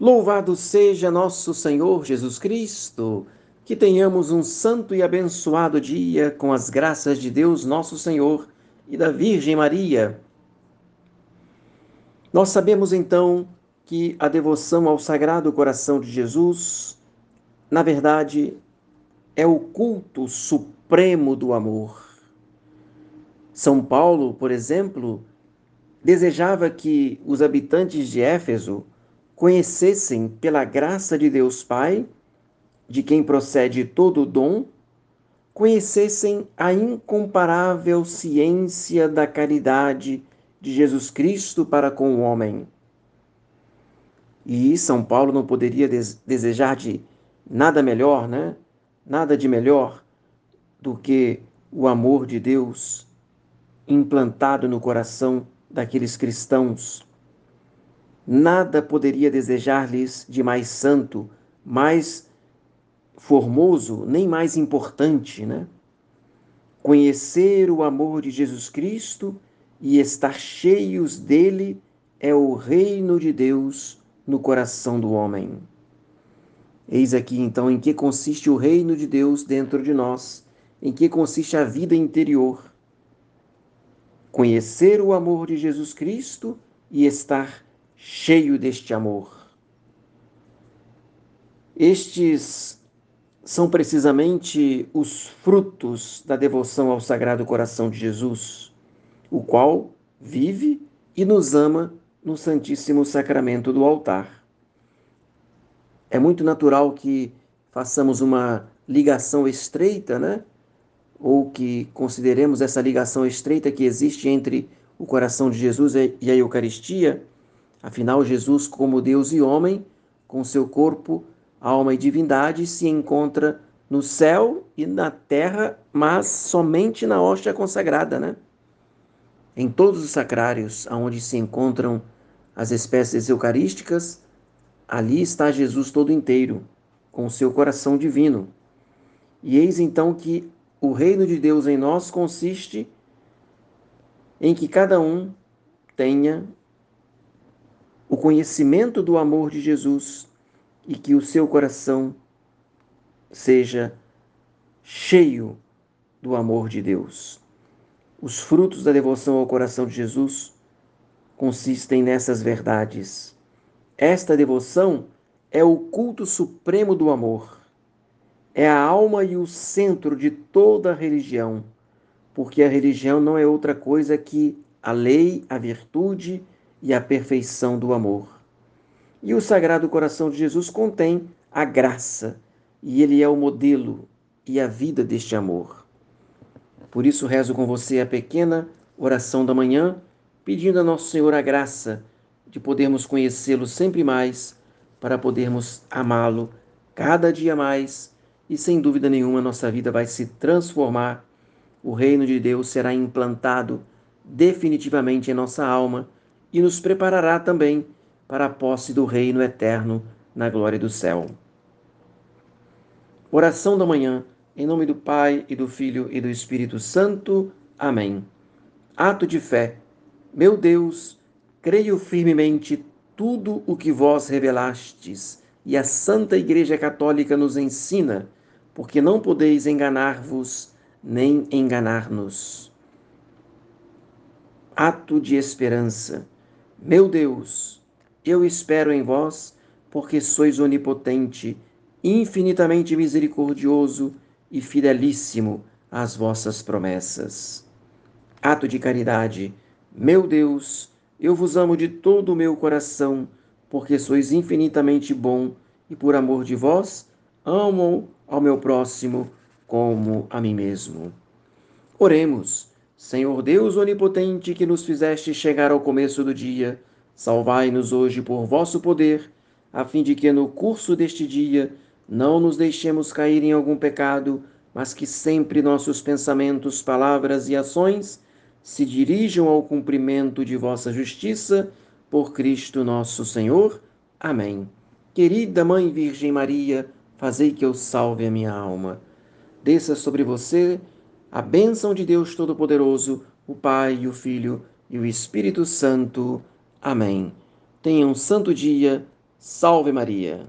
Louvado seja nosso Senhor Jesus Cristo, que tenhamos um santo e abençoado dia com as graças de Deus, nosso Senhor, e da Virgem Maria. Nós sabemos então que a devoção ao Sagrado Coração de Jesus, na verdade, é o culto supremo do amor. São Paulo, por exemplo, desejava que os habitantes de Éfeso conhecessem pela graça de Deus Pai, de quem procede todo o dom, conhecessem a incomparável ciência da caridade de Jesus Cristo para com o homem. E São Paulo não poderia desejar de nada melhor, né? Nada de melhor do que o amor de Deus implantado no coração daqueles cristãos nada poderia desejar-lhes de mais santo, mais formoso, nem mais importante, né? Conhecer o amor de Jesus Cristo e estar cheios dele é o reino de Deus no coração do homem. Eis aqui então em que consiste o reino de Deus dentro de nós, em que consiste a vida interior. Conhecer o amor de Jesus Cristo e estar cheio deste amor. Estes são precisamente os frutos da devoção ao Sagrado Coração de Jesus, o qual vive e nos ama no Santíssimo Sacramento do altar. É muito natural que façamos uma ligação estreita, né? Ou que consideremos essa ligação estreita que existe entre o coração de Jesus e a Eucaristia, Afinal, Jesus, como Deus e homem, com seu corpo, alma e divindade, se encontra no céu e na terra, mas somente na hóstia consagrada, né? Em todos os sacrários onde se encontram as espécies eucarísticas, ali está Jesus todo inteiro, com seu coração divino. E eis então que o reino de Deus em nós consiste em que cada um tenha o conhecimento do amor de Jesus e que o seu coração seja cheio do amor de Deus. Os frutos da devoção ao coração de Jesus consistem nessas verdades. Esta devoção é o culto supremo do amor. É a alma e o centro de toda a religião, porque a religião não é outra coisa que a lei, a virtude e a perfeição do amor. E o Sagrado Coração de Jesus contém a graça, e ele é o modelo e a vida deste amor. Por isso rezo com você a pequena oração da manhã, pedindo a Nosso Senhor a graça de podermos conhecê-lo sempre mais, para podermos amá-lo cada dia mais, e sem dúvida nenhuma nossa vida vai se transformar, o reino de Deus será implantado definitivamente em nossa alma e nos preparará também para a posse do reino eterno na glória do céu. Oração da manhã, em nome do Pai e do Filho e do Espírito Santo. Amém. Ato de fé. Meu Deus, creio firmemente tudo o que vós revelastes e a Santa Igreja Católica nos ensina, porque não podeis enganar-vos nem enganar-nos. Ato de esperança. Meu Deus, eu espero em vós, porque sois onipotente, infinitamente misericordioso e fidelíssimo às vossas promessas. Ato de caridade. Meu Deus, eu vos amo de todo o meu coração, porque sois infinitamente bom e por amor de vós amo ao meu próximo como a mim mesmo. Oremos. Senhor Deus onipotente, que nos fizeste chegar ao começo do dia, salvai-nos hoje por vosso poder, a fim de que no curso deste dia não nos deixemos cair em algum pecado, mas que sempre nossos pensamentos, palavras e ações se dirijam ao cumprimento de vossa justiça, por Cristo nosso Senhor. Amém. Querida Mãe Virgem Maria, fazei que eu salve a minha alma. Desça sobre você a bênção de Deus Todo-Poderoso, o Pai, o Filho e o Espírito Santo. Amém. Tenha um santo dia Salve Maria!